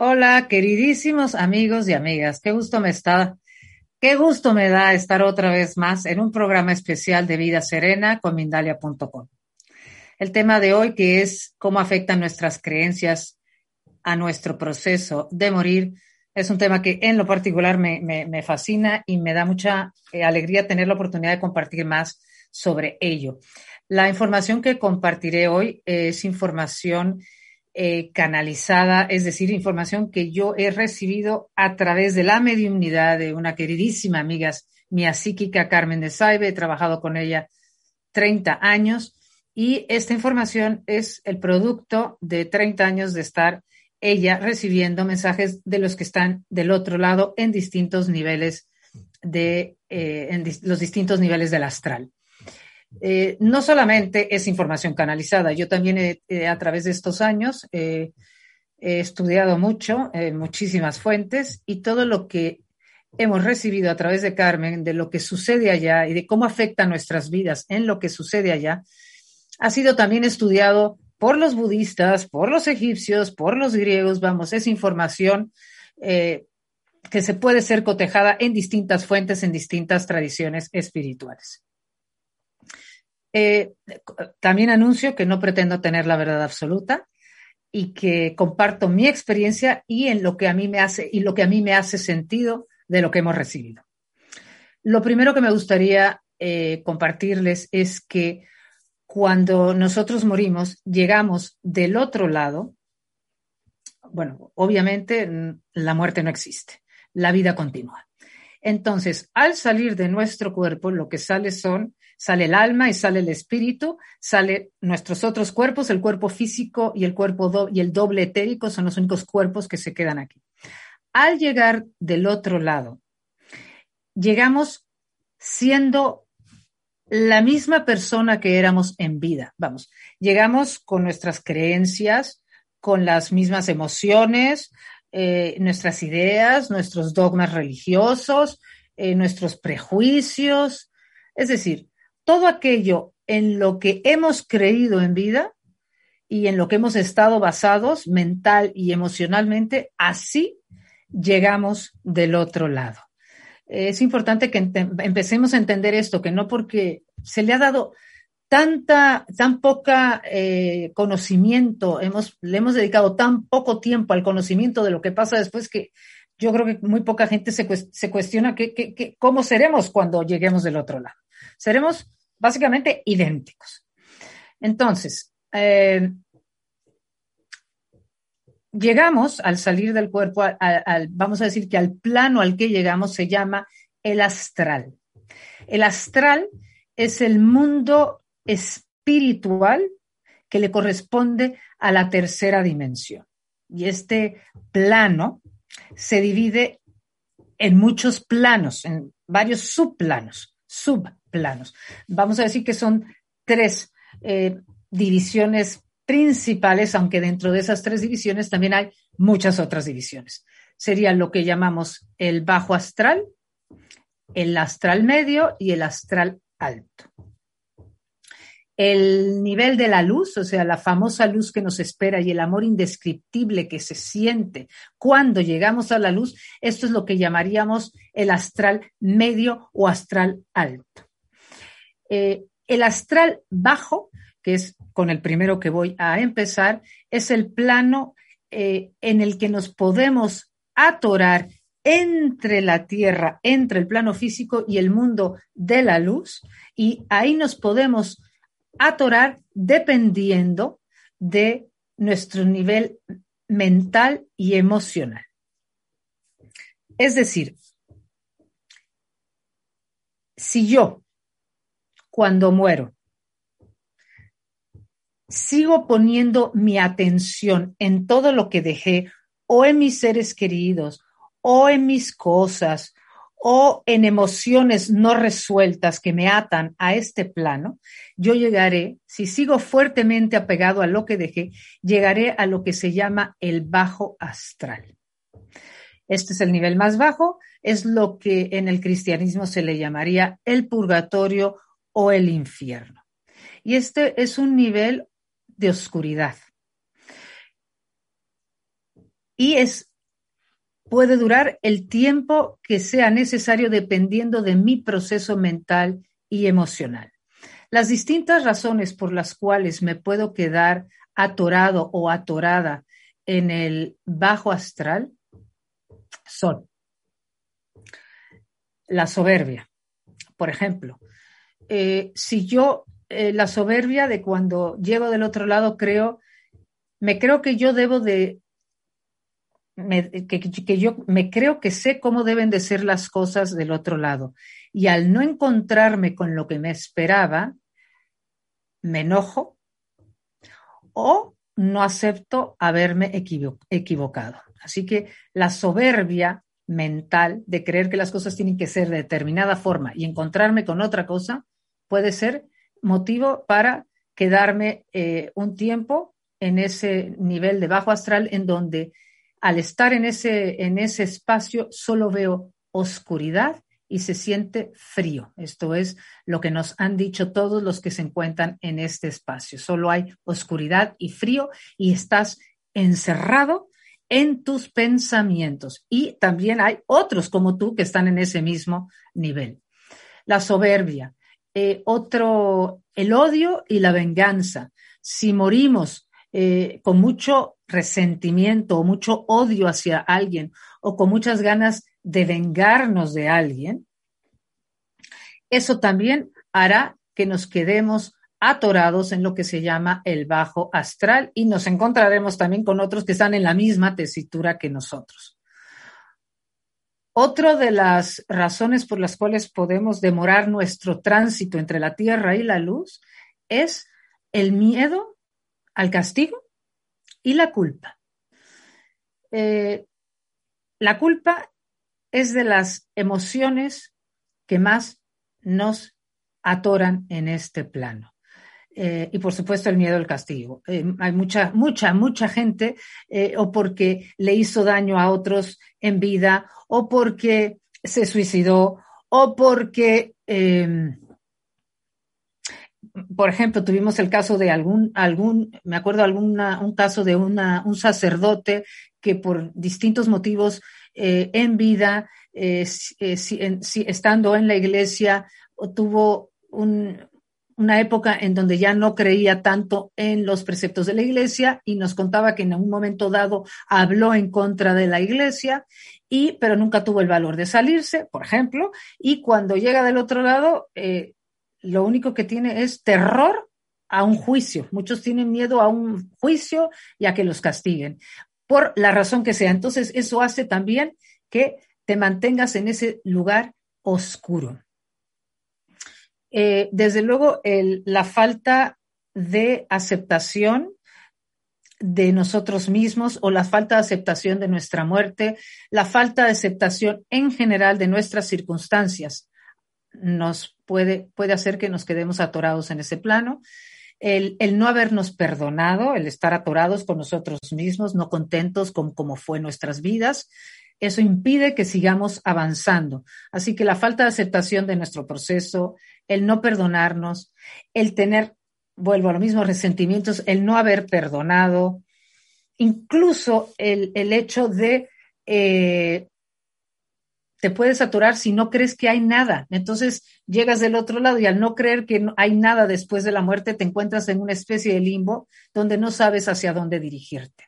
Hola, queridísimos amigos y amigas. Qué gusto me está, qué gusto me da estar otra vez más en un programa especial de Vida Serena con Mindalia.com. El tema de hoy que es cómo afectan nuestras creencias a nuestro proceso de morir es un tema que en lo particular me, me, me fascina y me da mucha eh, alegría tener la oportunidad de compartir más sobre ello. La información que compartiré hoy es información eh, canalizada, es decir, información que yo he recibido a través de la mediunidad de una queridísima amiga mía psíquica, Carmen de Saibe. He trabajado con ella 30 años y esta información es el producto de 30 años de estar ella recibiendo mensajes de los que están del otro lado en distintos niveles de eh, los distintos niveles del astral. Eh, no solamente es información canalizada, yo también eh, a través de estos años eh, he estudiado mucho, muchísimas fuentes y todo lo que hemos recibido a través de Carmen, de lo que sucede allá y de cómo afecta nuestras vidas en lo que sucede allá, ha sido también estudiado por los budistas, por los egipcios, por los griegos, vamos, es información que se puede ser cotejada en distintas fuentes, en distintas tradiciones espirituales. Eh, también anuncio que no pretendo tener la verdad absoluta y que comparto mi experiencia y en lo que a mí me hace y lo que a mí me hace sentido de lo que hemos recibido. Lo primero que me gustaría eh, compartirles es que cuando nosotros morimos, llegamos del otro lado. Bueno, obviamente la muerte no existe, la vida continúa. Entonces, al salir de nuestro cuerpo, lo que sale son Sale el alma y sale el espíritu, sale nuestros otros cuerpos, el cuerpo físico y el cuerpo y el doble etérico son los únicos cuerpos que se quedan aquí. Al llegar del otro lado, llegamos siendo la misma persona que éramos en vida. Vamos, llegamos con nuestras creencias, con las mismas emociones, eh, nuestras ideas, nuestros dogmas religiosos, eh, nuestros prejuicios. Es decir, todo aquello en lo que hemos creído en vida y en lo que hemos estado basados mental y emocionalmente, así llegamos del otro lado. Es importante que empecemos a entender esto, que no porque se le ha dado tanta, tan poca eh, conocimiento, hemos, le hemos dedicado tan poco tiempo al conocimiento de lo que pasa después que yo creo que muy poca gente se, cuestiona cómo seremos cuando lleguemos del otro lado. Seremos básicamente idénticos. Entonces, eh, llegamos al salir del cuerpo, vamos a decir que al plano al que llegamos se llama el astral. El astral es el mundo espiritual que le corresponde a la tercera dimensión. Y este plano se divide en muchos planos, en varios subplanos, sub planos. Vamos a decir que son tres eh, divisiones principales, aunque dentro de esas tres divisiones también hay muchas otras divisiones. Sería lo que llamamos el bajo astral, el astral medio y el astral alto. El nivel de la luz, o sea, la famosa luz que nos espera y el amor indescriptible que se siente cuando llegamos a la luz, esto es lo que llamaríamos el astral medio o astral alto. Eh, el astral bajo, que es con el primero que voy a empezar, es el plano eh, en el que nos podemos atorar entre la Tierra, entre el plano físico y el mundo de la luz, y ahí nos podemos atorar dependiendo de nuestro nivel mental y emocional. Es decir, si yo cuando muero. Sigo poniendo mi atención en todo lo que dejé o en mis seres queridos o en mis cosas o en emociones no resueltas que me atan a este plano, yo llegaré, si sigo fuertemente apegado a lo que dejé, llegaré a lo que se llama el bajo astral. Este es el nivel más bajo, es lo que en el cristianismo se le llamaría el purgatorio o el infierno. Y este es un nivel de oscuridad. y es puede durar el tiempo que sea necesario dependiendo de mi proceso mental y emocional. Las distintas razones por las cuales me puedo quedar atorado o atorada en el bajo astral son la soberbia, por ejemplo. Eh, si yo, eh, la soberbia de cuando llego del otro lado, creo, me creo que yo debo de que, yo me creo que sé cómo deben de ser las cosas del otro lado. Y al no encontrarme con lo que me esperaba, me enojo o no acepto haberme equivocado. Así que la soberbia mental de creer que las cosas tienen que ser de determinada forma y encontrarme con otra cosa puede ser motivo para quedarme eh, un tiempo en ese nivel de bajo astral en donde al estar en ese, en ese espacio solo veo oscuridad y se siente frío. Esto es lo que nos han dicho todos los que se encuentran en este espacio. Solo hay oscuridad y frío y estás encerrado en tus pensamientos. Y también hay otros como tú que están en ese mismo nivel. La soberbia, eh, otro, el odio y la venganza. Si morimos eh, con mucho resentimiento o mucho odio hacia alguien o con muchas ganas de vengarnos de alguien, eso también hará que nos quedemos atorados en lo que se llama el bajo astral y nos encontraremos también con otros que están en la misma tesitura que nosotros. Otra de las razones por las cuales podemos demorar nuestro tránsito entre la tierra y la luz es el miedo al castigo y la culpa. Eh, la culpa es de las emociones que más nos atoran en este plano. Eh, y por supuesto el miedo al castigo. Eh, hay mucha, mucha, mucha gente o porque le hizo daño a otros en vida o porque se suicidó o porque por ejemplo, tuvimos el caso de algún, algún, me acuerdo alguna, un caso de un sacerdote que por distintos motivos eh, en vida, eh, eh, estando en la iglesia, tuvo una época en donde ya no creía tanto en los preceptos de la iglesia y nos contaba que en un momento dado habló en contra de la iglesia y pero nunca tuvo el valor de salirse, por ejemplo, y cuando llega del otro lado lo único que tiene es terror a un juicio. Muchos tienen miedo a un juicio y a que los castiguen, por la razón que sea. Entonces, eso hace también que te mantengas en ese lugar oscuro. Eh, desde luego, la falta de aceptación de nosotros mismos o la falta de aceptación de nuestra muerte, la falta de aceptación en general de nuestras circunstancias, nos puede, puede hacer que nos quedemos atorados en ese plano. El, el, no habernos perdonado, el estar atorados con nosotros mismos, no contentos con cómo fue nuestras vidas, eso impide que sigamos avanzando. Así que la falta de aceptación de nuestro proceso, el no perdonarnos, el tener, vuelvo a lo mismo, resentimientos, el no haber perdonado, incluso el, el hecho de eh, te puedes atorar si no crees que hay nada. Entonces llegas del otro lado y al no creer que no hay nada después de la muerte, te encuentras en una especie de limbo donde no sabes hacia dónde dirigirte.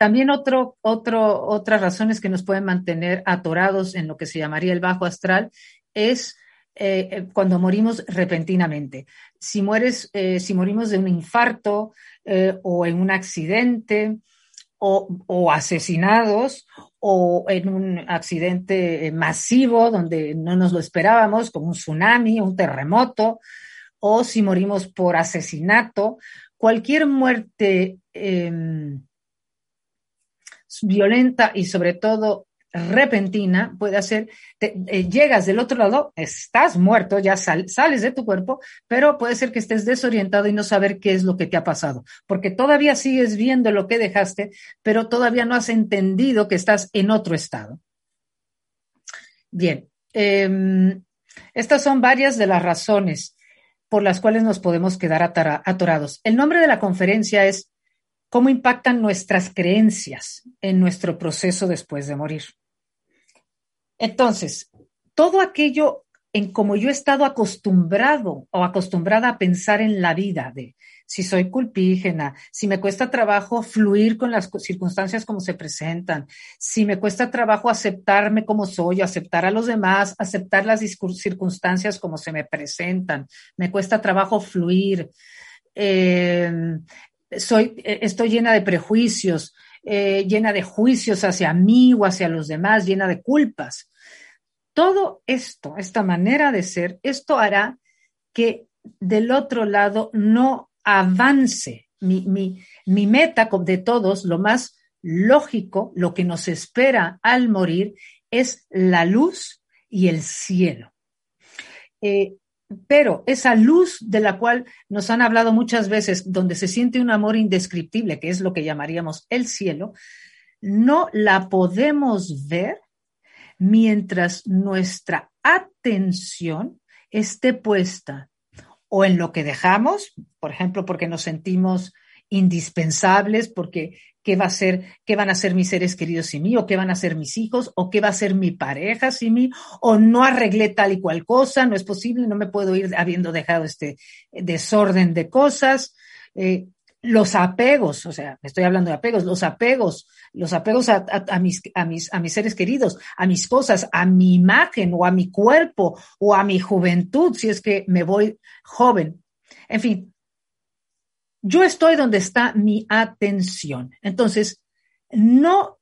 También otro, otro, otras razones que nos pueden mantener atorados en lo que se llamaría el bajo astral es eh, eh, cuando morimos repentinamente. Si mueres, eh, si morimos de un infarto o en un accidente o, o asesinados o en un accidente masivo donde no nos lo esperábamos, como un tsunami, un terremoto, o si morimos por asesinato, cualquier muerte em, violenta y sobre todo repentina puede hacer, eh, llegas del otro lado, estás muerto, ya sales de tu cuerpo, pero puede ser que estés desorientado y no saber qué es lo que te ha pasado, porque todavía sigues viendo lo que dejaste, pero todavía no has entendido que estás en otro estado. Bien, em, estas son varias de las razones por las cuales nos podemos quedar atorados. El nombre de la conferencia es cómo impactan nuestras creencias en nuestro proceso después de morir. Entonces, todo aquello en como yo he estado acostumbrado o acostumbrada a pensar en la vida, de si soy culpígena, si me cuesta trabajo fluir con las circunstancias como se presentan, si me cuesta trabajo aceptarme como soy, aceptar a los demás, aceptar las circunstancias como se me presentan, me cuesta trabajo fluir, eh, soy, estoy llena de prejuicios, eh, llena de juicios hacia mí o hacia los demás, llena de culpas. Todo esto, esta manera de ser, esto hará que del otro lado no avance. Mi, mi, meta de todos, lo más lógico, lo que nos espera al morir, es la luz y el cielo. Eh, pero esa luz de la cual nos han hablado muchas veces, donde se siente un amor indescriptible, que es lo que llamaríamos el cielo, no la podemos ver mientras nuestra atención esté puesta o en lo que dejamos, por ejemplo, porque nos sentimos indispensables, porque qué va a ser, qué van a ser mis seres queridos sin mí, o qué van a ser mis hijos, o qué va a ser mi pareja sin mí, o no arreglé tal y cual cosa, no es posible, no me puedo ir habiendo dejado este desorden de cosas. Eh, los apegos, o sea, estoy hablando de apegos, los apegos, los apegos a, mis, a, mis, a mis seres queridos, a mis cosas, a mi imagen o a mi cuerpo o a mi juventud, si es que me voy joven. En fin, yo estoy donde está mi atención. Entonces, no,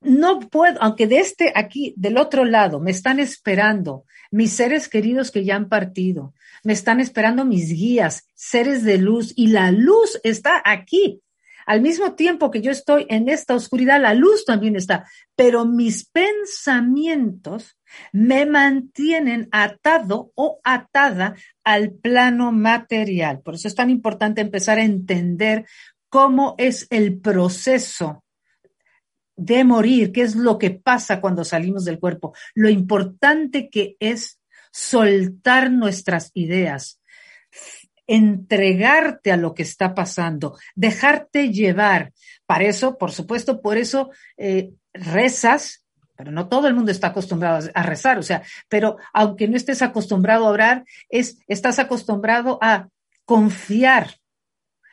no puedo, aunque de este aquí, del otro lado, me están esperando mis seres queridos que ya han partido, me están esperando mis guías, seres de luz, y la luz está aquí. Al mismo tiempo que yo estoy en esta oscuridad, la luz también está, pero mis pensamientos me mantienen atado o atada al plano material. Por eso es tan importante empezar a entender cómo es el proceso de morir, qué es lo que pasa cuando salimos del cuerpo, lo importante que es soltar nuestras ideas, entregarte a lo que está pasando, dejarte llevar. Para eso, por supuesto, por eso eh, rezas, pero no todo el mundo está acostumbrado a rezar, o sea, pero aunque no estés acostumbrado a orar, es, estás acostumbrado a confiar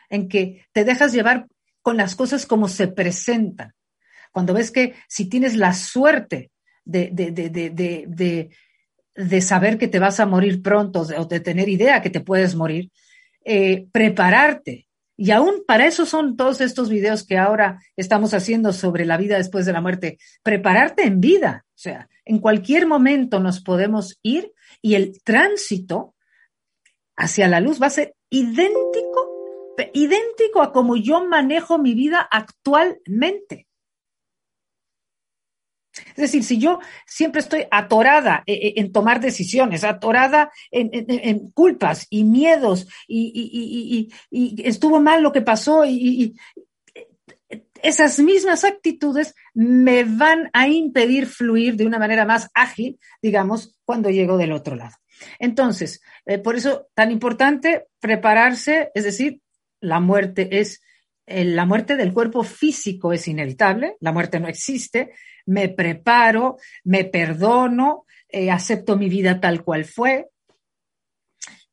en que te dejas llevar con las cosas como se presentan. Cuando ves que si tienes la suerte de, de, de, de saber que te vas a morir pronto o de tener idea que te puedes morir, eh, prepararte. Y aún para eso son todos estos videos que ahora estamos haciendo sobre la vida después de la muerte. Prepararte en vida. O sea, en cualquier momento nos podemos ir y el tránsito hacia la luz va a ser idéntico, idéntico a como yo manejo mi vida actualmente. Es decir, si yo siempre estoy atorada eh, eh, en, tomar decisiones, atorada en, culpas y miedos, y, estuvo mal lo que pasó, y, esas mismas actitudes me van a impedir fluir de una manera más ágil, digamos, cuando llego del otro lado. Entonces, eh, por eso tan importante prepararse, es decir, la muerte es la muerte del cuerpo físico es inevitable, la muerte no existe, me preparo, me perdono, eh, acepto mi vida tal cual fue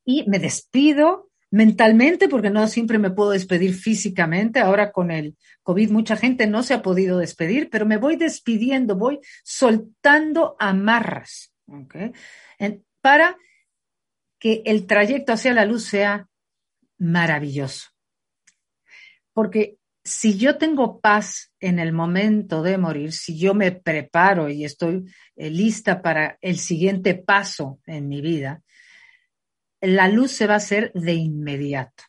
y me despido mentalmente porque no siempre me puedo despedir físicamente. Ahora con el COVID mucha gente no se ha podido despedir, pero me voy despidiendo, voy soltando amarras para que el trayecto hacia la luz sea maravilloso. Porque si yo tengo paz en el momento de morir, si yo me preparo y estoy eh, lista para el siguiente paso en mi vida, la luz se va a hacer de inmediato.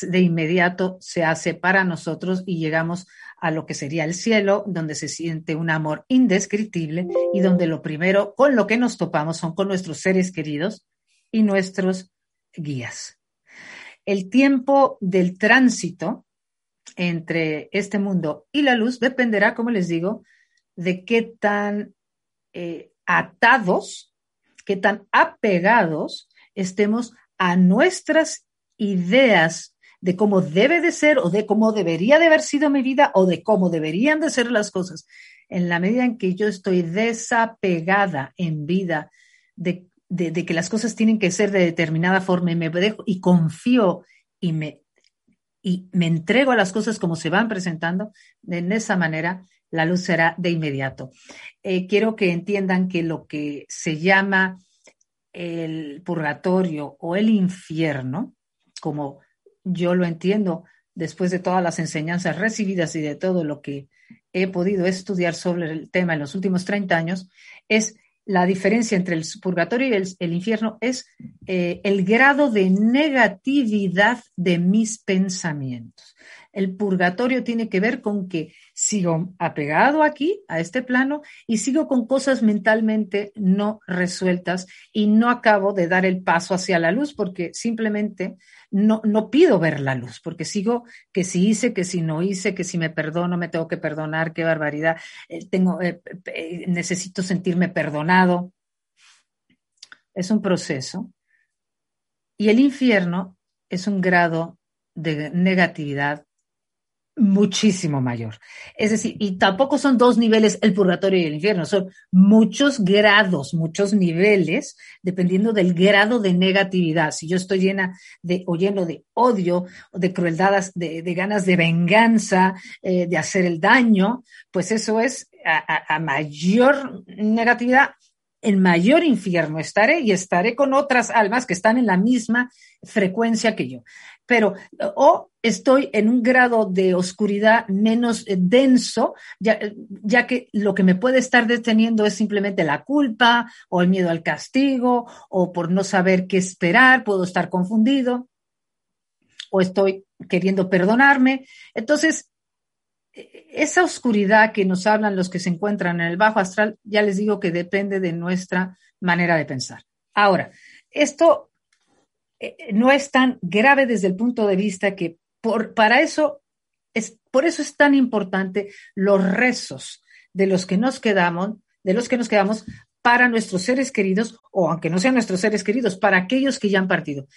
De inmediato se hace para nosotros y llegamos a lo que sería el cielo, donde se siente un amor indescriptible y donde lo primero con lo que nos topamos son con nuestros seres queridos y nuestros guías el tiempo del tránsito entre este mundo y la luz dependerá, como les digo, de qué tan eh, atados, qué tan apegados estemos a nuestras ideas de cómo debe de ser o de cómo debería de haber sido mi vida o de cómo deberían de ser las cosas. En la medida en que yo estoy desapegada en vida de, que las cosas tienen que ser de determinada forma y me dejo y confío y me, y me entrego a las cosas como se van presentando, en esa manera la luz será de inmediato. Eh, quiero que entiendan que lo que se llama el purgatorio o el infierno, como yo lo entiendo después de todas las enseñanzas recibidas y de todo lo que he podido estudiar sobre el tema en los últimos 30 años, es la diferencia entre el purgatorio y el, infierno es eh, el grado de negatividad de mis pensamientos. El purgatorio tiene que ver con que sigo apegado aquí, a este plano, y sigo con cosas mentalmente no resueltas y no acabo de dar el paso hacia la luz porque simplemente no, no pido ver la luz, porque sigo que si hice, que si no hice, que si me perdono, me tengo que perdonar, qué barbaridad, eh, tengo, eh, eh, necesito sentirme perdonado. Es un proceso. Y el infierno es un grado de negatividad muchísimo mayor. Es decir, y tampoco son dos niveles, el purgatorio y el infierno, son muchos grados, muchos niveles, dependiendo del grado de negatividad. Si yo estoy llena de, o lleno de odio, de crueldades, de, ganas de venganza, eh, de hacer el daño, pues eso es a mayor negatividad, en mayor infierno estaré y estaré con otras almas que están en la misma frecuencia que yo. Pero o estoy en un grado de oscuridad menos eh, denso, ya, ya, que lo que me puede estar deteniendo es simplemente la culpa o el miedo al castigo o por no saber qué esperar, puedo estar confundido o estoy queriendo perdonarme. Entonces, esa oscuridad que nos hablan los que se encuentran en el bajo astral, ya les digo que depende de nuestra manera de pensar. Ahora, esto eh, no es tan grave desde el punto de vista que por, para eso es, por eso es tan importante los rezos de los que nos quedamos, de los que nos quedamos para nuestros seres queridos, o aunque no sean nuestros seres queridos, para aquellos que ya han partido.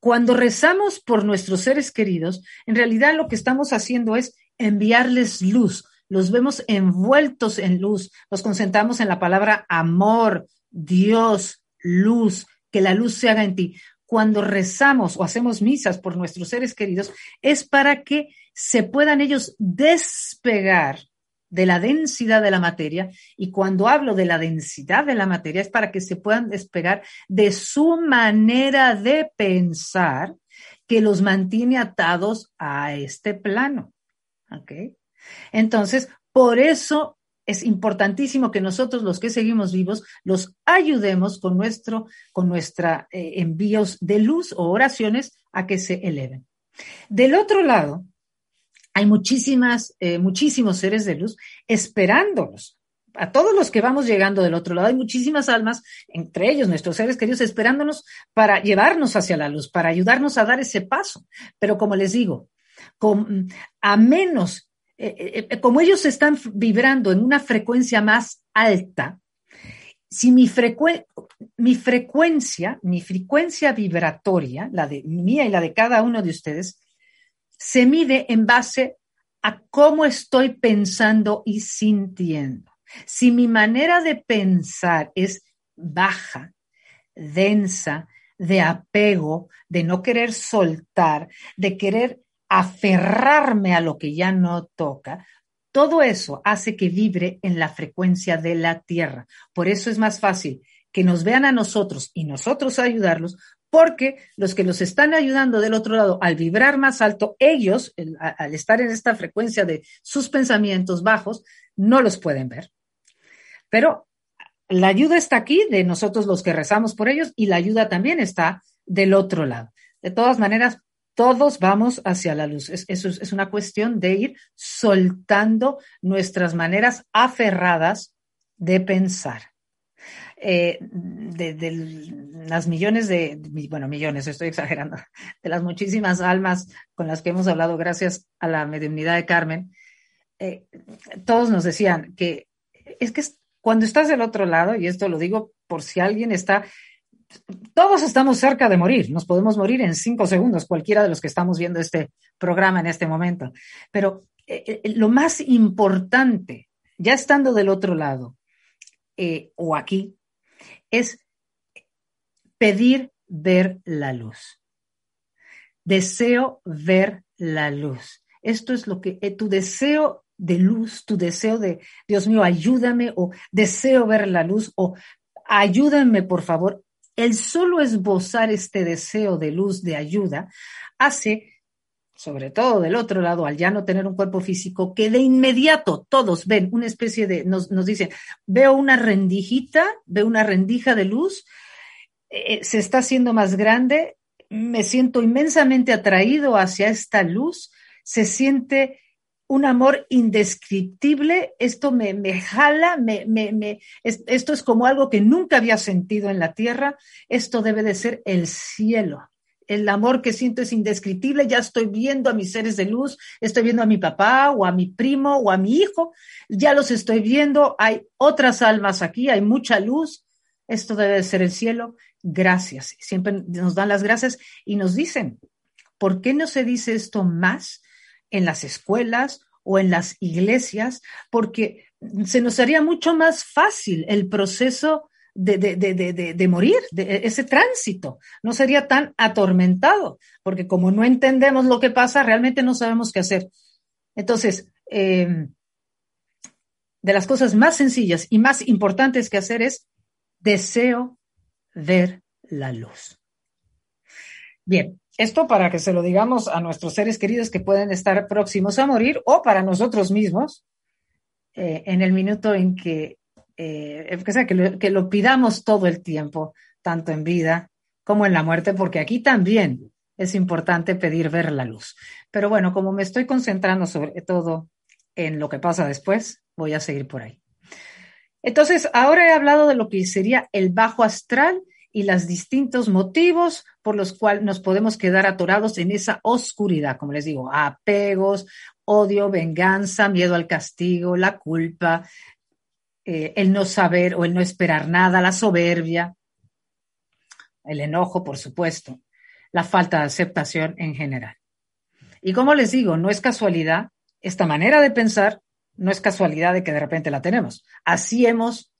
Cuando rezamos por nuestros seres queridos, en realidad lo que estamos haciendo es enviarles luz. Los vemos envueltos en luz. Nos concentramos en la palabra amor, Dios, luz, que la luz se haga en ti. Cuando rezamos o hacemos misas por nuestros seres queridos, es para que se puedan ellos despegar de la densidad de la materia, y cuando hablo de la densidad de la materia es para que se puedan despegar de su manera de pensar que los mantiene atados a este plano. Entonces, por eso es importantísimo que nosotros, los que seguimos vivos, los ayudemos con nuestro, con nuestra eh, envíos de luz o oraciones a que se eleven. Del otro lado, hay muchísimas, eh, muchísimos seres de luz esperándonos. A todos los que vamos llegando del otro lado, hay muchísimas almas, entre ellos nuestros seres queridos, esperándonos para llevarnos hacia la luz, para ayudarnos a dar ese paso. Pero como les digo, a menos, eh, eh, como ellos están vibrando en una frecuencia más alta, si mi, mi frecuencia, mi frecuencia vibratoria, la de mía y la de cada uno de ustedes, se mide en base a cómo estoy pensando y sintiendo. Si mi manera de pensar es baja, densa, de apego, de no querer soltar, de querer aferrarme a lo que ya no toca, todo eso hace que vibre en la frecuencia de la Tierra. Por eso es más fácil que nos vean a nosotros y nosotros ayudarlos, porque los que los están ayudando del otro lado al vibrar más alto, ellos, al estar en esta frecuencia de sus pensamientos bajos, no los pueden ver. Pero la ayuda está aquí de nosotros los que rezamos por ellos y la ayuda también está del otro lado. De todas maneras, todos vamos hacia la luz. eso es una cuestión de ir soltando nuestras maneras aferradas de pensar. Eh, de, las millones de, bueno, millones, estoy exagerando, de las muchísimas almas con las que hemos hablado gracias a la mediunidad de Carmen, eh, todos nos decían que es que cuando estás del otro lado, y esto lo digo por si alguien está todos estamos cerca de morir, nos podemos morir en cinco segundos, cualquiera de los que estamos viendo este programa en este momento. Pero eh, eh, lo más importante, ya estando del otro lado eh, o aquí, es pedir ver la luz. Deseo ver la luz. Esto es lo que tu deseo de luz, tu deseo de, Dios mío, ayúdame o deseo ver la luz o ayúdame, por favor. El solo esbozar este deseo de luz, de ayuda, hace, sobre todo del otro lado, al ya no tener un cuerpo físico, que de inmediato todos ven una especie de, nos, nos dicen, veo una rendijita, veo una rendija de luz, eh, se está haciendo más grande, me siento inmensamente atraído hacia esta luz, se siente un amor indescriptible, esto me, me jala, me, me, esto es como algo que nunca había sentido en la tierra, esto debe de ser el cielo. El amor que siento es indescriptible, ya estoy viendo a mis seres de luz, estoy viendo a mi papá o a mi primo o a mi hijo, ya los estoy viendo, hay otras almas aquí, hay mucha luz, esto debe de ser el cielo. Gracias. Siempre nos dan las gracias y nos dicen, ¿por qué no se dice esto más? En las escuelas o en las iglesias, porque se nos haría mucho más fácil el proceso de, de, morir, de ese tránsito. No sería tan atormentado, porque como no entendemos lo que pasa, realmente no sabemos qué hacer. Entonces, em, de las cosas más sencillas y más importantes que hacer es deseo ver la luz. Bien, esto para que se lo digamos a nuestros seres queridos que pueden estar próximos a morir o para nosotros mismos eh, en el minuto en que, eh, que, lo, que lo pidamos todo el tiempo, tanto en vida como en la muerte, porque aquí también es importante pedir ver la luz. Pero bueno, como me estoy concentrando sobre todo en lo que pasa después, voy a seguir por ahí. Entonces, ahora he hablado de lo que sería el bajo astral y los distintos motivos por los cuales nos podemos quedar atorados en esa oscuridad, como les digo, apegos, odio, venganza, miedo al castigo, la culpa, eh, el no saber o el no esperar nada, la soberbia, el enojo, por supuesto, la falta de aceptación en general. Y como les digo, no es casualidad, esta manera de pensar no es casualidad de que de repente la tenemos. Así hemos,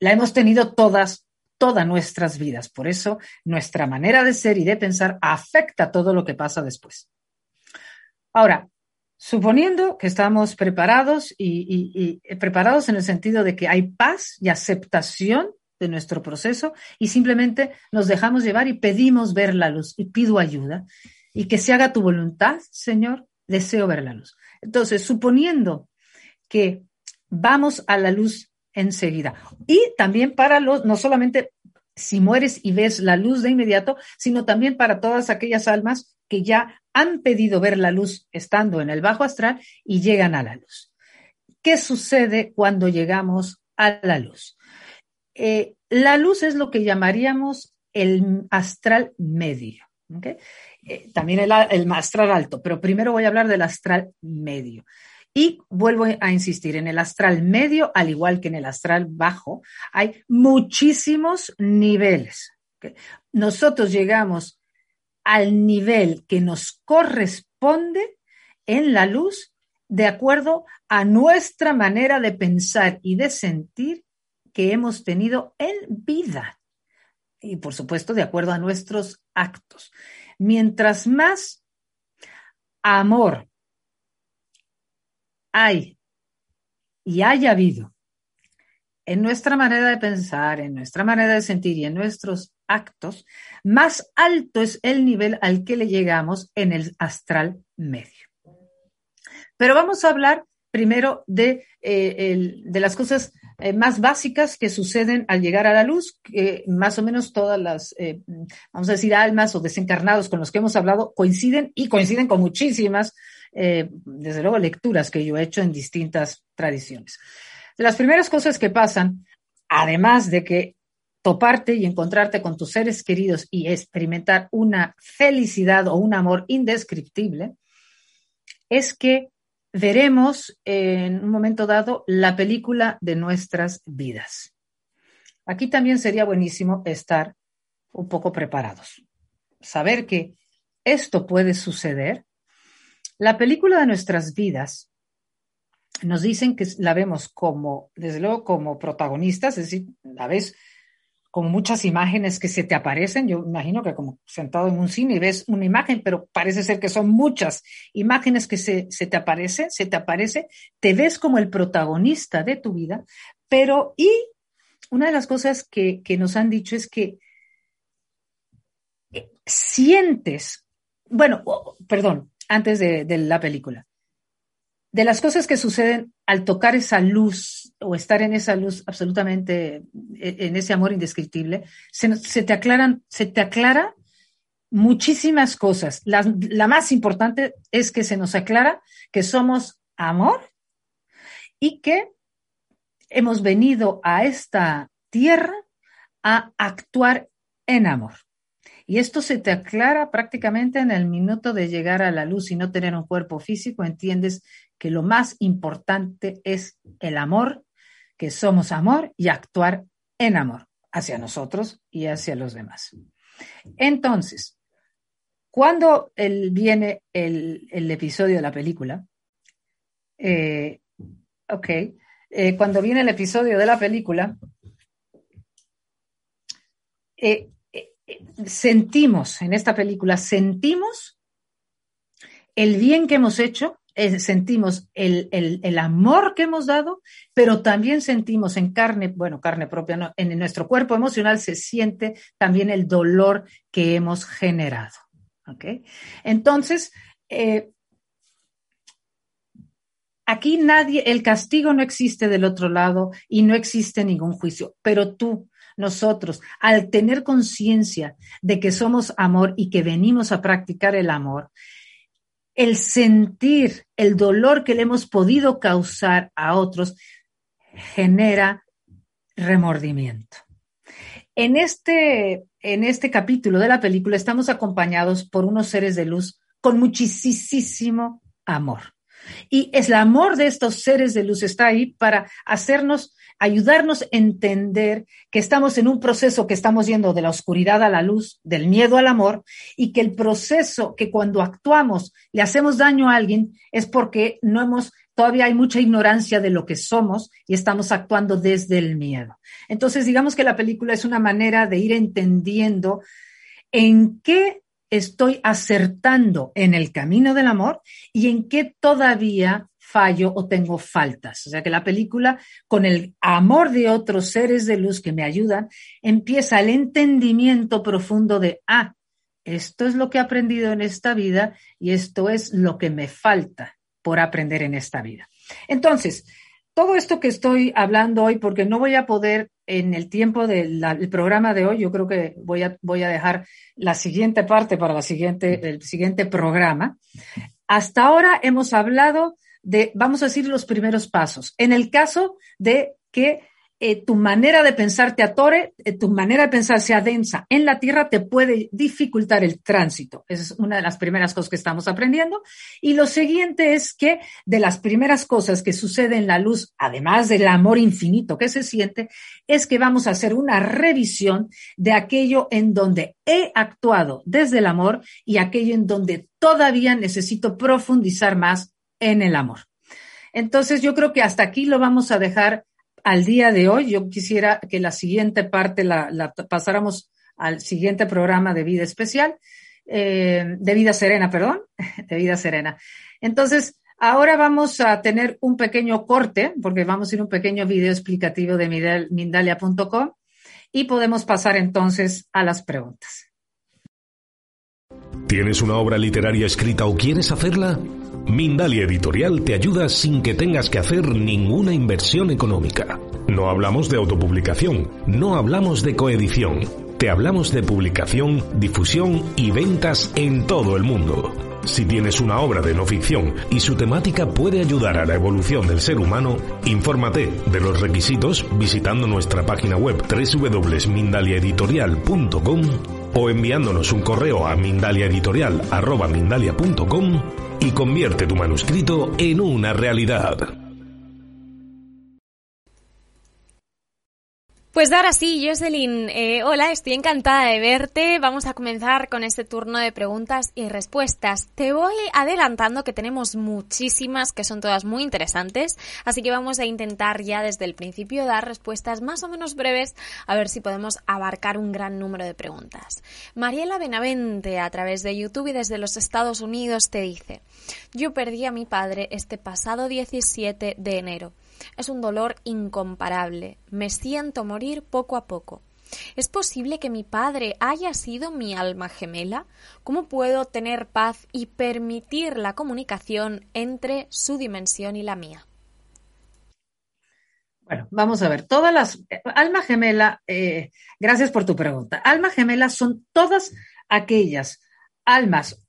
la hemos tenido todas todas nuestras vidas. Por eso nuestra manera de ser y de pensar afecta todo lo que pasa después. Ahora, suponiendo que estamos preparados y, preparados en el sentido de que hay paz y aceptación de nuestro proceso y simplemente nos dejamos llevar y pedimos ver la luz y pido ayuda y que se haga tu voluntad, Señor, deseo ver la luz. Entonces, suponiendo que vamos a la luz enseguida. Y también para los, no solamente si mueres y ves la luz de inmediato, sino también para todas aquellas almas que ya han pedido ver la luz estando en el bajo astral y llegan a la luz. ¿Qué sucede cuando llegamos a la luz? Eh, la luz es lo que llamaríamos el astral medio. Eh, también el, el astral alto, pero primero voy a hablar del astral medio. Y vuelvo a insistir, en el astral medio, al igual que en el astral bajo, hay muchísimos niveles. Nosotros llegamos al nivel que nos corresponde en la luz de acuerdo a nuestra manera de pensar y de sentir que hemos tenido en vida. Y por supuesto, de acuerdo a nuestros actos. Mientras más amor, hay y haya habido en nuestra manera de pensar, en nuestra manera de sentir y en nuestros actos, más alto es el nivel al que le llegamos en el astral medio. Pero vamos a hablar primero de, eh, de las cosas eh, más básicas que suceden al llegar a la luz, que más o menos todas las, eh, vamos a decir, almas o desencarnados con los que hemos hablado coinciden y coinciden con muchísimas eh, desde luego, lecturas que yo he hecho en distintas tradiciones. Las primeras cosas que pasan, además de que toparte y encontrarte con tus seres queridos y experimentar una felicidad o un amor indescriptible, es que veremos en un momento dado la película de nuestras vidas. Aquí también sería buenísimo estar un poco preparados. Saber que esto puede suceder. La película de nuestras vidas nos dicen que la vemos como, desde luego, como protagonistas, es decir, la ves como muchas imágenes que se te aparecen. Yo imagino que como sentado en un cine y ves una imagen, pero parece ser que son muchas imágenes que se, te aparecen, se te aparece, te ves como el protagonista de tu vida, pero y una de las cosas que, nos han dicho es que eh, sientes, bueno, perdón, antes de la película, de las cosas que suceden al tocar esa luz o estar en esa luz absolutamente, e, en ese amor indescriptible, se, te aclaran, se te aclara muchísimas cosas. La, la, más importante es que se nos aclara que somos amor y que hemos venido a esta tierra a actuar en amor. Y esto se te aclara prácticamente en el minuto de llegar a la luz y no tener un cuerpo físico, entiendes que lo más importante es el amor, que somos amor y actuar en amor hacia nosotros y hacia los demás. Entonces, cuando viene el, episodio de la película, eh, ok, eh, cuando viene el episodio de la película, eh, sentimos en esta película, sentimos el bien que hemos hecho sentimos el, amor que hemos dado, pero también sentimos en carne, bueno, carne propia, en nuestro cuerpo emocional se siente también el dolor que hemos generado. Entonces, eh, aquí nadie, el castigo no existe del otro lado y no existe ningún juicio, pero tú, nosotros, al tener conciencia de que somos amor y que venimos a practicar el amor, el sentir el dolor que le hemos podido causar a otros genera remordimiento. En este, en este capítulo de la película estamos acompañados por unos seres de luz con muchísimo amor. Y es el amor de estos seres de luz está ahí para hacernos ayudarnos a entender que estamos en un proceso que estamos yendo de la oscuridad a la luz, del miedo al amor, y que el proceso que cuando actuamos le hacemos daño a alguien es porque no hemos, todavía hay mucha ignorancia de lo que somos y estamos actuando desde el miedo. Entonces, digamos que la película es una manera de ir entendiendo en qué estoy acertando en el camino del amor y en qué todavía fallo o tengo faltas. O sea que la película, con el amor de otros seres de luz que me ayudan, empieza el entendimiento profundo de, ah, esto es lo que he aprendido en esta vida y esto es lo que me falta por aprender en esta vida. Entonces, todo esto que estoy hablando hoy, porque no voy a poder en el tiempo del programa de hoy, yo creo que voy a, voy a dejar la siguiente parte para la siguiente, el siguiente programa. Hasta ahora hemos hablado de, vamos a decir, los primeros pasos. En el caso de que eh, tu manera de pensar te atore, eh, tu manera de pensar sea densa en la tierra, te puede dificultar el tránsito. Esa es una de las primeras cosas que estamos aprendiendo. Y lo siguiente es que de las primeras cosas que sucede en la luz, además del amor infinito que se siente, es que vamos a hacer una revisión de aquello en donde he actuado desde el amor y aquello en donde todavía necesito profundizar más en el amor. Entonces, yo creo que hasta aquí lo vamos a dejar al día de hoy. Yo quisiera que la siguiente parte la, pasáramos al siguiente programa de vida especial, eh, de vida serena, perdón, de vida serena. Entonces, ahora vamos a tener un pequeño corte, porque vamos a ir un pequeño video explicativo de Mindalia.com y podemos pasar entonces a las preguntas. ¿Tienes una obra literaria escrita o quieres hacerla? Mindalia Editorial te ayuda sin que tengas que hacer ninguna inversión económica. No hablamos de autopublicación, no hablamos de coedición. Te hablamos de publicación, difusión y ventas en todo el mundo. Si tienes una obra de no ficción y su temática puede ayudar a la evolución del ser humano, infórmate de los requisitos visitando nuestra página web www.mindaliaeditorial.com o enviándonos un correo a mindaliaeditorial.com y convierte tu manuscrito en una realidad. Pues ahora sí, Jocelyn, eh, hola, estoy encantada de verte. Vamos a comenzar con este turno de preguntas y respuestas. Te voy adelantando que tenemos muchísimas, que son todas muy interesantes, así que vamos a intentar ya desde el principio dar respuestas más o menos breves, a ver si podemos abarcar un gran número de preguntas. Mariela Benavente, a través de YouTube y desde los Estados Unidos, te dice, yo perdí a mi padre este pasado 17 de enero. Es un dolor incomparable. Me siento morir poco a poco. ¿Es posible que mi padre haya sido mi alma gemela? ¿Cómo puedo tener paz y permitir la comunicación entre su dimensión y la mía? Bueno, vamos a ver, todas las, alma gemela, eh, gracias por tu pregunta. Alma gemela son todas aquellas almas,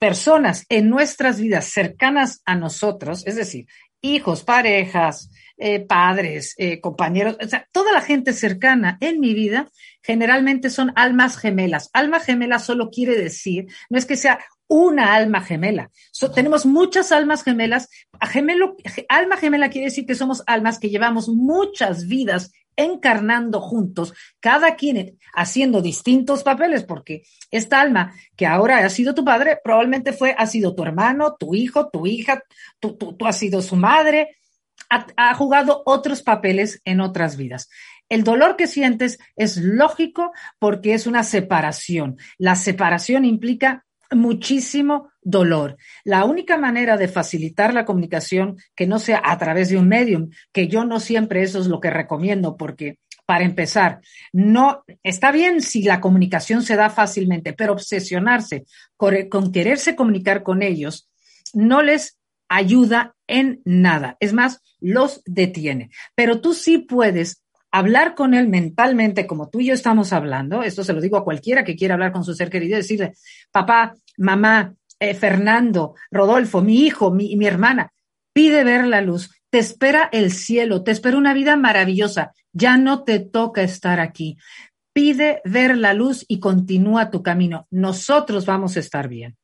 personas en nuestras vidas cercanas a nosotros, es decir, hijos, parejas, eh, padres, eh, compañeros, o sea, toda la gente cercana en mi vida generalmente son almas gemelas. Alma gemela solo quiere decir, no es que sea una alma gemela. tenemos muchas almas gemelas. Gemelo, alma gemela quiere decir que somos almas que llevamos muchas vidas encarnando juntos, cada quien haciendo distintos papeles, porque esta alma que ahora ha sido tu padre, probablemente fue, ha sido tu hermano, tu hijo, tu hija, tú, tú, has sido su madre, ha, ha jugado otros papeles en otras vidas. El dolor que sientes es lógico porque es una separación. La separación implica muchísimo dolor. La única manera de facilitar la comunicación que no sea a través de un medium, que yo no siempre eso es lo que recomiendo, porque para empezar, no está bien si la comunicación se da fácilmente, pero obsesionarse con, quererse comunicar con ellos no les ayuda en nada. Es más, los detiene. Pero tú sí puedes hablar con él mentalmente, como tú y yo estamos hablando, esto se lo digo a cualquiera que quiera hablar con su ser querido, decirle, papá, mamá, eh, Fernando, Rodolfo, mi hijo, mi, mi hermana, pide ver la luz, te espera el cielo, te espera una vida maravillosa, ya no te toca estar aquí. Pide ver la luz y continúa tu camino. Nosotros vamos a estar bien.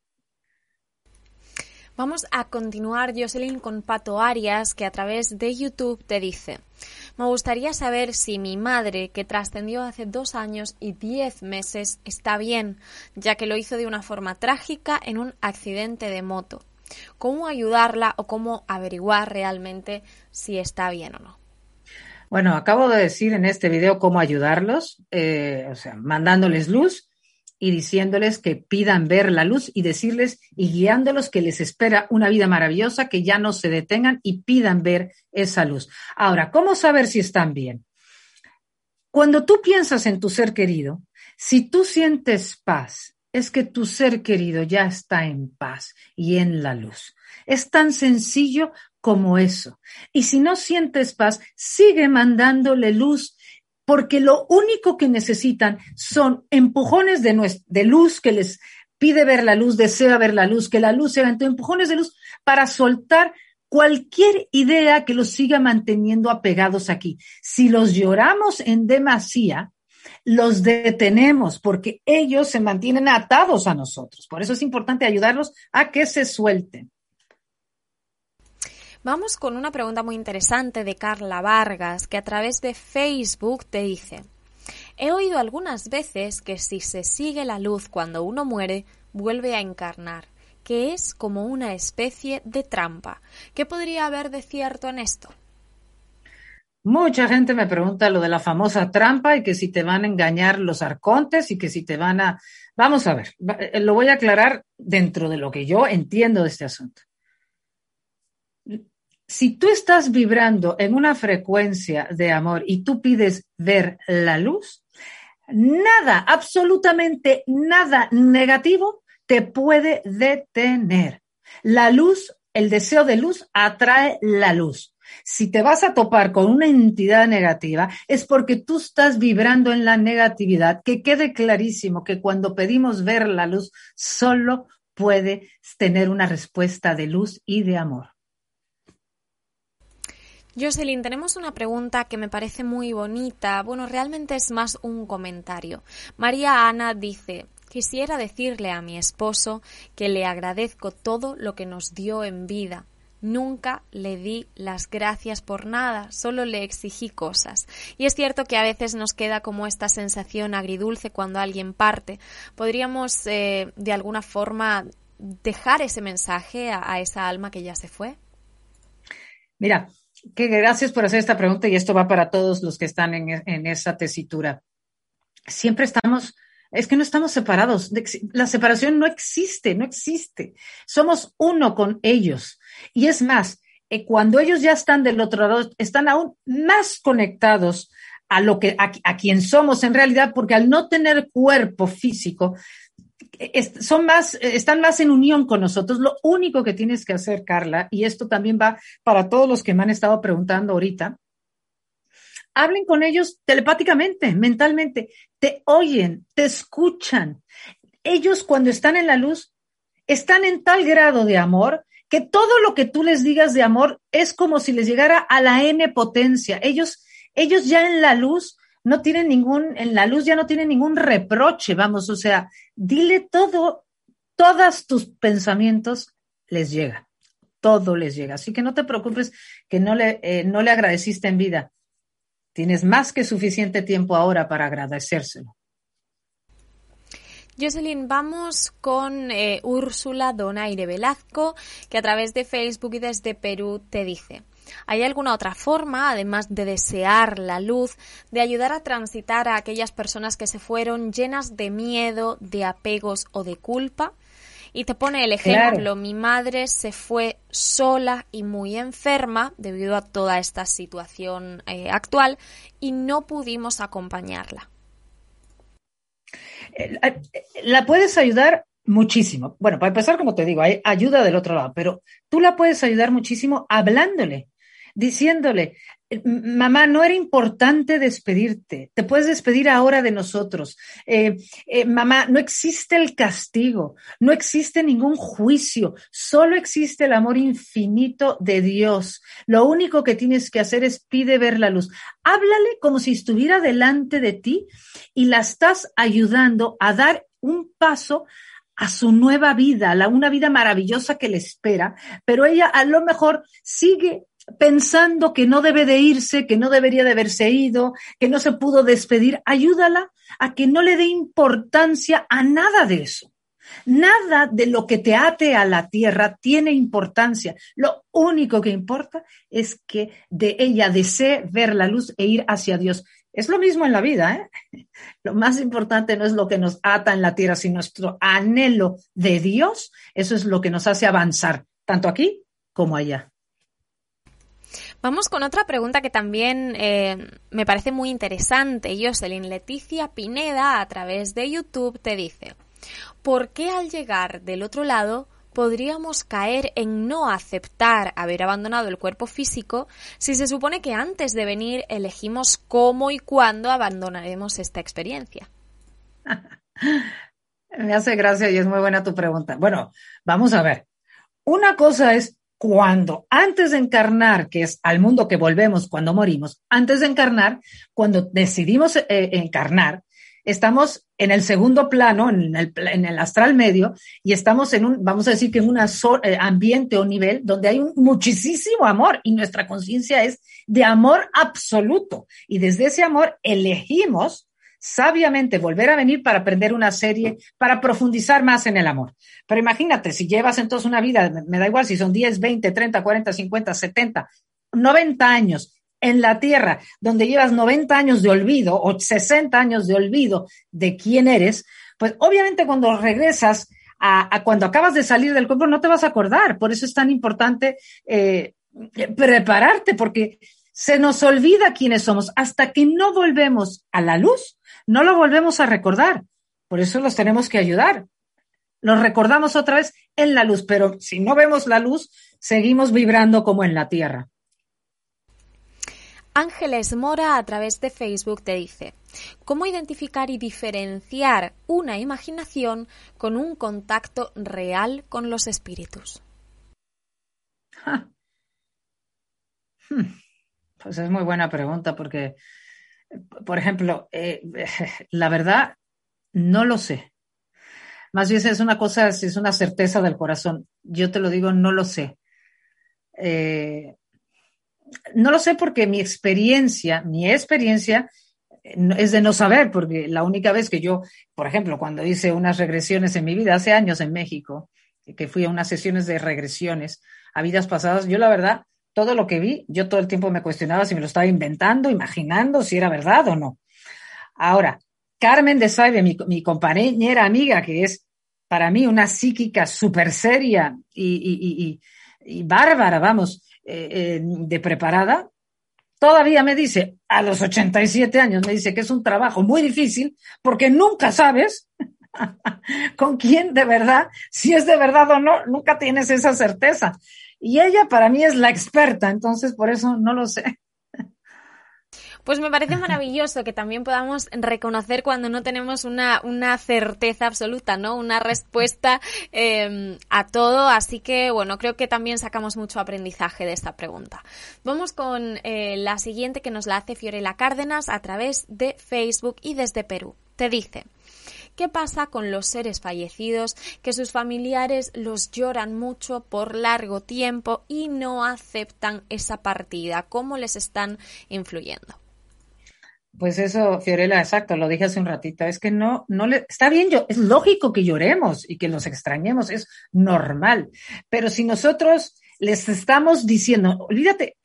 Vamos a continuar, Jocelyn, con Pato Arias, que a través de YouTube te dice, me gustaría saber si mi madre, que trascendió hace dos años y diez meses, está bien, ya que lo hizo de una forma trágica en un accidente de moto. ¿Cómo ayudarla o cómo averiguar realmente si está bien o no? Bueno, acabo de decir en este video cómo ayudarlos, eh, o sea, mandándoles luz y diciéndoles que pidan ver la luz y decirles y guiándolos que les espera una vida maravillosa, que ya no se detengan y pidan ver esa luz. Ahora, ¿cómo saber si están bien? Cuando tú piensas en tu ser querido, si tú sientes paz, es que tu ser querido ya está en paz y en la luz. Es tan sencillo como eso. Y si no sientes paz, sigue mandándole luz porque lo único que necesitan son empujones de, luz que les pide ver la luz, desea ver la luz, que la luz sea entonces empujones de luz para soltar cualquier idea que los siga manteniendo apegados aquí. Si los lloramos en demasía, los detenemos porque ellos se mantienen atados a nosotros. Por eso es importante ayudarlos a que se suelten. Vamos con una pregunta muy interesante de Carla Vargas, que a través de Facebook te dice, he oído algunas veces que si se sigue la luz cuando uno muere, vuelve a encarnar, que es como una especie de trampa. ¿Qué podría haber de cierto en esto? Mucha gente me pregunta lo de la famosa trampa y que si te van a engañar los arcontes y que si te van a... Vamos a ver, eh, lo voy a aclarar dentro de lo que yo entiendo de este asunto si tú estás vibrando en una frecuencia de amor y tú pides ver la luz, nada, absolutamente nada negativo te puede detener. La luz, el deseo de luz atrae la luz. Si te vas a topar con una entidad negativa, es porque tú estás vibrando en la negatividad. Que quede clarísimo que cuando pedimos ver la luz, solo puede tener una respuesta de luz y de amor. Jocelyn, tenemos una pregunta que me parece muy bonita. Bueno, realmente es más un comentario. María Ana dice, quisiera decirle a mi esposo que le agradezco todo lo que nos dio en vida. Nunca le di las gracias por nada, solo le exigí cosas. Y es cierto que a veces nos queda como esta sensación agridulce cuando alguien parte. ¿Podríamos eh, de alguna forma dejar ese mensaje a, esa alma que ya se fue? Mira, que gracias por hacer esta pregunta y esto va para todos los que están en, en esa tesitura. Siempre estamos es que no estamos separados. La separación no existe, no existe. Somos uno con ellos. Y es más, eh, cuando ellos ya están del otro lado, están aún más conectados a lo que a, quien somos en realidad, porque al no tener cuerpo físico, son más, están más en unión con nosotros. Lo único que tienes que hacer, Carla, y esto también va para todos los que me han estado preguntando ahorita, hablen con ellos telepáticamente, mentalmente, te oyen, te escuchan. Ellos cuando están en la luz están en tal grado de amor que todo lo que tú les digas de amor es como si les llegara a la n potencia. Ellos, ellos ya en la luz no tienen ningún, en la luz ya no tienen ningún reproche, vamos, o sea, dile todo, todos tus pensamientos les llega, todo les llega. Así que no te preocupes que no le, eh, no le agradeciste en vida. Tienes más que suficiente tiempo ahora para agradecérselo. Jocelyn, vamos con eh, Úrsula Donaire Velazco, que a través de Facebook y desde Perú te dice, ¿hay alguna otra forma, además de desear la luz, de ayudar a transitar a aquellas personas que se fueron llenas de miedo, de apegos o de culpa? Y te pone el ejemplo, mi madre se fue sola y muy enferma debido a toda esta situación eh, actual y no pudimos acompañarla. Eh, eh, la puedes ayudar muchísimo. Bueno, para empezar, como te digo, hay ayuda del otro lado, pero tú la puedes ayudar muchísimo hablándole, diciéndole, Mamá, no era importante despedirte. Te puedes despedir ahora de nosotros. Eh, eh, mamá, no existe el castigo, no existe ningún juicio, solo existe el amor infinito de Dios. Lo único que tienes que hacer es pide ver la luz. Háblale como si estuviera delante de ti y la estás ayudando a dar un paso a su nueva vida, a una vida maravillosa que le espera, pero ella a lo mejor sigue pensando que no debe de irse, que no debería de haberse ido, que no se pudo despedir, ayúdala a que no le dé importancia a nada de eso. Nada de lo que te ate a la tierra tiene importancia. Lo único que importa es que de ella desee ver la luz e ir hacia Dios. Es lo mismo en la vida. ¿eh? Lo más importante no es lo que nos ata en la tierra, sino nuestro anhelo de Dios. Eso es lo que nos hace avanzar, tanto aquí como allá. Vamos con otra pregunta que también eh, me parece muy interesante. Jocelyn Leticia Pineda, a través de YouTube, te dice, ¿por qué al llegar del otro lado podríamos caer en no aceptar haber abandonado el cuerpo físico si se supone que antes de venir elegimos cómo y cuándo abandonaremos esta experiencia? Me hace gracia y es muy buena tu pregunta. Bueno, vamos a ver. Una cosa es cuando antes de encarnar, que es al mundo que volvemos cuando morimos, antes de encarnar, cuando decidimos eh, encarnar, estamos en el segundo plano, en el, en el, astral medio, y estamos en un, vamos a decir que en un eh, ambiente o nivel donde hay un muchísimo amor y nuestra conciencia es de amor absoluto. Y desde ese amor elegimos sabiamente volver a venir para aprender una serie, para profundizar más en el amor. Pero imagínate, si llevas entonces una vida, me da igual si son 10, 20, 30, 40, 50, 70, 90 años en la tierra, donde llevas 90 años de olvido o 60 años de olvido de quién eres, pues obviamente cuando regresas a, cuando acabas de salir del cuerpo no te vas a acordar. Por eso es tan importante eh, prepararte, porque se nos olvida quiénes somos. Hasta que no volvemos a la luz, no lo volvemos a recordar. Por eso los tenemos que ayudar. Los recordamos otra vez en la luz, pero si no vemos la luz, seguimos vibrando como en la tierra. Ángeles Mora a través de Facebook te dice, ¿cómo identificar y diferenciar una imaginación con un contacto real con los espíritus? Hmm. Pues es muy buena pregunta porque por ejemplo, eh, la verdad, no lo sé. Más bien es una cosa, es una certeza del corazón. Yo te lo digo, no lo sé. Eh, no lo sé porque mi experiencia, mi experiencia es de no saber, porque la única vez que yo, por ejemplo, cuando hice unas regresiones en mi vida, hace años en México, que fui a unas sesiones de regresiones a vidas pasadas, yo la verdad, todo lo que vi, yo todo el tiempo me cuestionaba si me lo estaba inventando, imaginando, si era verdad o no. Ahora, Carmen de Saibe, mi, compañera amiga, que es para mí una psíquica súper seria y, bárbara, vamos, eh, eh, de preparada, todavía me dice, a los 87 años, me dice que es un trabajo muy difícil porque nunca sabes con quién de verdad, si es de verdad o no, nunca tienes esa certeza. Y ella para mí es la experta, entonces por eso no lo sé. Pues me parece maravilloso que también podamos reconocer cuando no tenemos una, una certeza absoluta, ¿no? Una respuesta em, a todo. Así que, bueno, creo que también sacamos mucho aprendizaje de esta pregunta. Vamos con eh, la siguiente que nos la hace Fiorella Cárdenas a través de Facebook y desde Perú. Te dice. ¿Qué pasa con los seres fallecidos que sus familiares los lloran mucho por largo tiempo y no aceptan esa partida? ¿Cómo les están influyendo? Pues eso, Fiorella, exacto, lo dije hace un ratito, es que no, no le, está bien, yo, es lógico que lloremos y que los extrañemos, es normal, pero si nosotros les estamos diciendo, olvídate,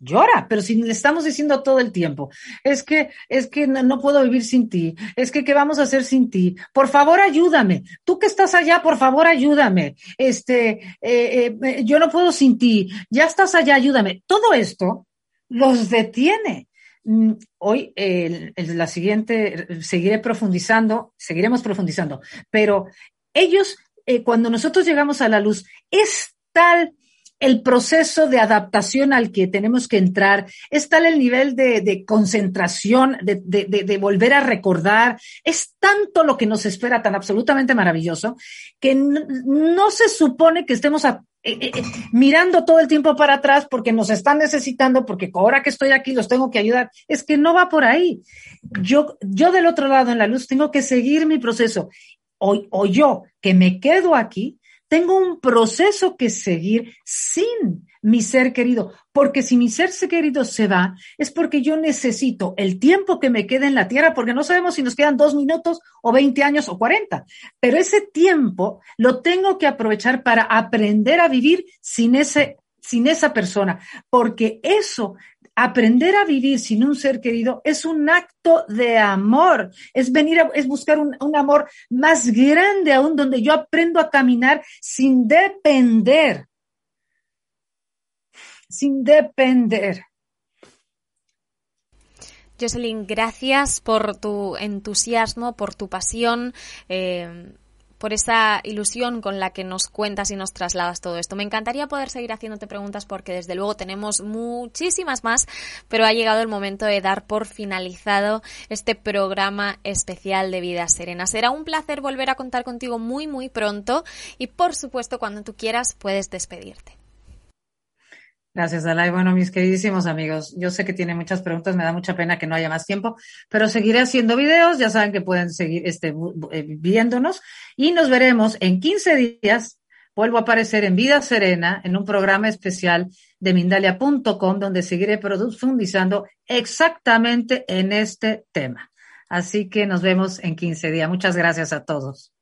llora, pero si le estamos diciendo todo el tiempo, es que, es que no, puedo vivir sin ti, es que, ¿qué vamos a hacer sin ti? Por favor, ayúdame. Tú que estás allá, por favor, ayúdame. Este, eh, eh, yo no puedo sin ti. Ya estás allá, ayúdame. Todo esto los detiene. Mm, hoy, la siguiente, seguiré profundizando, seguiremos profundizando, pero ellos, eh, cuando nosotros llegamos a la luz, es tal el proceso de adaptación al que tenemos que entrar, es tal el nivel de, concentración, de, volver a recordar, es tanto lo que nos espera tan absolutamente maravilloso que no, se supone que estemos eh, eh, eh, mirando todo el tiempo para atrás porque nos están necesitando, porque ahora que estoy aquí los tengo que ayudar. Es que no va por ahí. Yo, yo del otro lado en la luz tengo que seguir mi proceso. O, o yo que me quedo aquí, tengo un proceso que seguir sin mi ser querido, porque si mi ser querido se va, es porque yo necesito el tiempo que me quede en la tierra, porque no sabemos si nos quedan dos minutos o 20 años o 40, pero ese tiempo lo tengo que aprovechar para aprender a vivir sin ese sin esa persona, porque eso aprender a vivir sin un ser querido es un acto de amor, es venir a, es buscar un, amor más grande aún, donde yo aprendo a caminar sin depender, sin depender. Jocelyn, gracias por tu entusiasmo, por tu pasión. Eh, por esa ilusión con la que nos cuentas y nos trasladas todo esto. Me encantaría poder seguir haciéndote preguntas porque desde luego tenemos muchísimas más, pero ha llegado el momento de dar por finalizado este programa especial de Vida Serena. Será un placer volver a contar contigo muy, muy pronto y por supuesto cuando tú quieras puedes despedirte. Gracias, Dalai. Bueno, mis queridísimos amigos, yo sé que tiene muchas preguntas, me da mucha pena que no haya más tiempo, pero seguiré haciendo videos, ya saben que pueden seguir este, eh, viéndonos y nos veremos en 15 días. Vuelvo a aparecer en Vida Serena, en un programa especial de Mindalia.com, donde seguiré profundizando exactamente en este tema. Así que nos vemos en 15 días. Muchas gracias a todos.